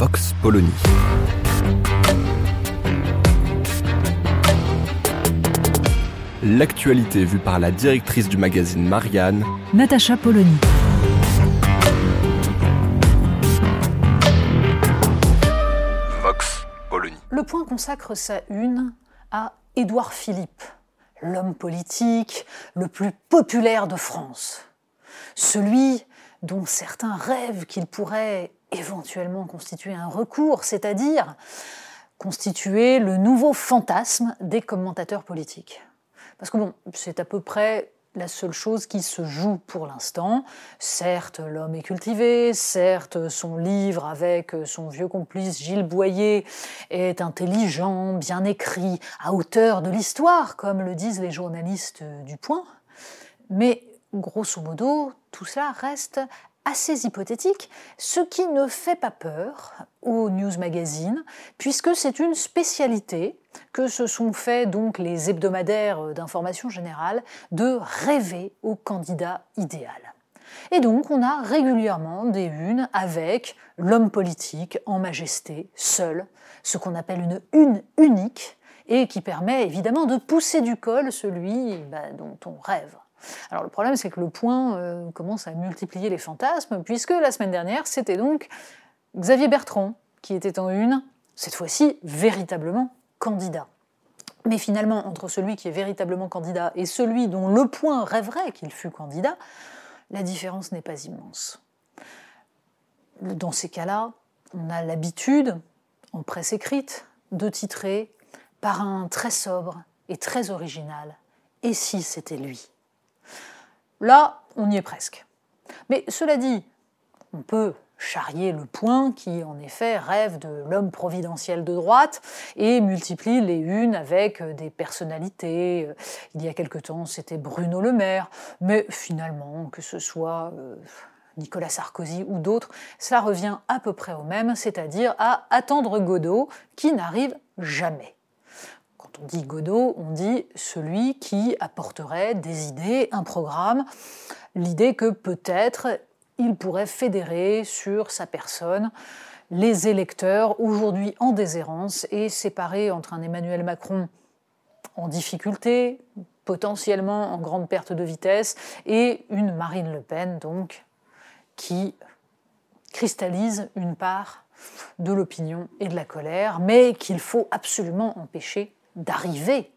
Vox Polony. L'actualité vue par la directrice du magazine Marianne, Natacha Polony. Vox Polony. Le Point consacre sa une à Édouard Philippe, l'homme politique le plus populaire de France. Celui dont certains rêvent qu'il pourrait éventuellement constituer un recours, c'est-à-dire constituer le nouveau fantasme des commentateurs politiques. Parce que bon, c'est à peu près la seule chose qui se joue pour l'instant. Certes, l'homme est cultivé, certes, son livre avec son vieux complice Gilles Boyer est intelligent, bien écrit, à hauteur de l'histoire, comme le disent les journalistes du Point, mais grosso modo, tout cela reste assez hypothétique, ce qui ne fait pas peur aux news magazines, puisque c'est une spécialité que se sont fait donc les hebdomadaires d'information générale de rêver au candidat idéal. Et donc on a régulièrement des unes avec l'homme politique en majesté, seul, ce qu'on appelle une une unique, et qui permet évidemment de pousser du col celui bah, dont on rêve. Alors le problème, c'est que le point euh, commence à multiplier les fantasmes, puisque la semaine dernière, c'était donc Xavier Bertrand qui était en une, cette fois-ci véritablement candidat. Mais finalement, entre celui qui est véritablement candidat et celui dont le point rêverait qu'il fût candidat, la différence n'est pas immense. Dans ces cas-là, on a l'habitude, en presse écrite, de titrer par un très sobre et très original Et si c'était lui? Là, on y est presque. Mais cela dit, on peut charrier le point qui, en effet, rêve de l'homme providentiel de droite et multiplie les unes avec des personnalités. Il y a quelque temps, c'était Bruno Le Maire, mais finalement, que ce soit euh, Nicolas Sarkozy ou d'autres, ça revient à peu près au même, c'est-à-dire à attendre Godot qui n'arrive jamais. On dit Godot, on dit celui qui apporterait des idées, un programme, l'idée que peut-être il pourrait fédérer sur sa personne les électeurs aujourd'hui en déshérence et séparer entre un Emmanuel Macron en difficulté, potentiellement en grande perte de vitesse, et une Marine Le Pen, donc, qui cristallise une part de l'opinion et de la colère, mais qu'il faut absolument empêcher d'arriver,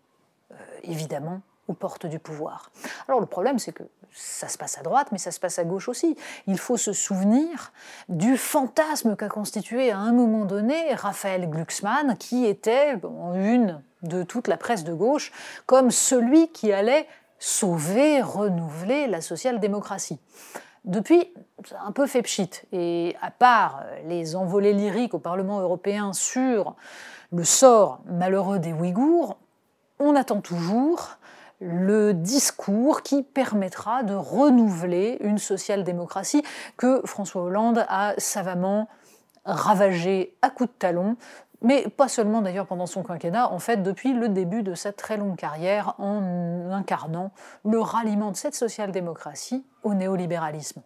euh, évidemment, aux portes du pouvoir. Alors le problème, c'est que ça se passe à droite, mais ça se passe à gauche aussi. Il faut se souvenir du fantasme qu'a constitué à un moment donné Raphaël Glucksmann, qui était une de toute la presse de gauche comme celui qui allait sauver, renouveler la social-démocratie. Depuis, ça a un peu fait pchit. Et à part les envolées lyriques au Parlement européen sur le sort malheureux des Ouïghours, on attend toujours le discours qui permettra de renouveler une social-démocratie que François Hollande a savamment ravagée à coups de talon, mais pas seulement d'ailleurs pendant son quinquennat, en fait depuis le début de sa très longue carrière en incarnant le ralliement de cette social-démocratie au néolibéralisme.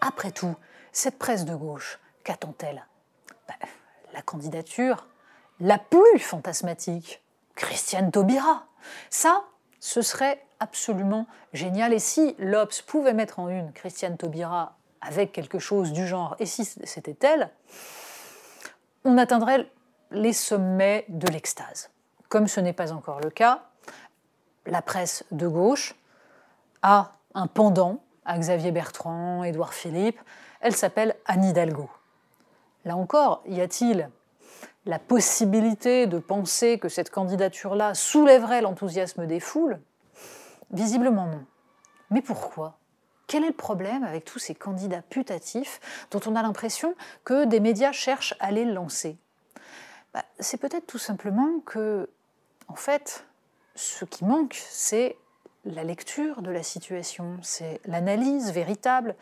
Après tout, cette presse de gauche, qu'attend-elle? Ben, La candidature la plus fantasmatique, Christiane Taubira. Ça, ce serait absolument génial. Et si l'Obs pouvait mettre en une Christiane Taubira avec quelque chose du genre, et si c'était elle, on atteindrait les sommets de l'extase. Comme ce n'est pas encore le cas, la presse de gauche a un pendant à Xavier Bertrand, Édouard Philippe, elle s'appelle Anne Hidalgo. Là encore, y a-t-il la possibilité de penser que cette candidature-là soulèverait l'enthousiasme des foules? Visiblement non. Mais pourquoi? Quel est le problème avec tous ces candidats putatifs dont on a l'impression que des médias cherchent à les lancer? Bah, C'est peut-être tout simplement que, en fait, ce qui manque, c'est la lecture de la situation, c'est l'analyse véritable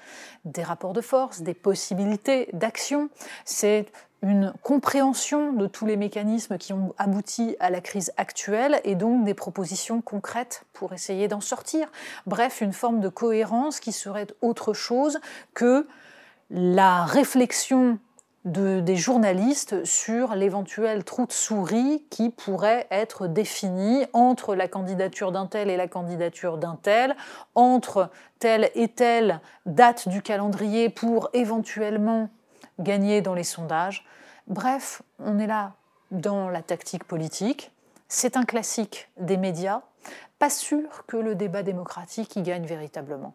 des rapports de force, des possibilités d'action, c'est une compréhension de tous les mécanismes qui ont abouti à la crise actuelle et donc des propositions concrètes pour essayer d'en sortir. Bref, une forme de cohérence qui serait autre chose que la réflexion des journalistes sur l'éventuel trou de souris qui pourrait être défini entre la candidature d'un tel et la candidature d'un tel, entre telle et telle date du calendrier pour éventuellement gagner dans les sondages. Bref, on est là dans la tactique politique. C'est un classique des médias. Pas sûr que le débat démocratique y gagne véritablement.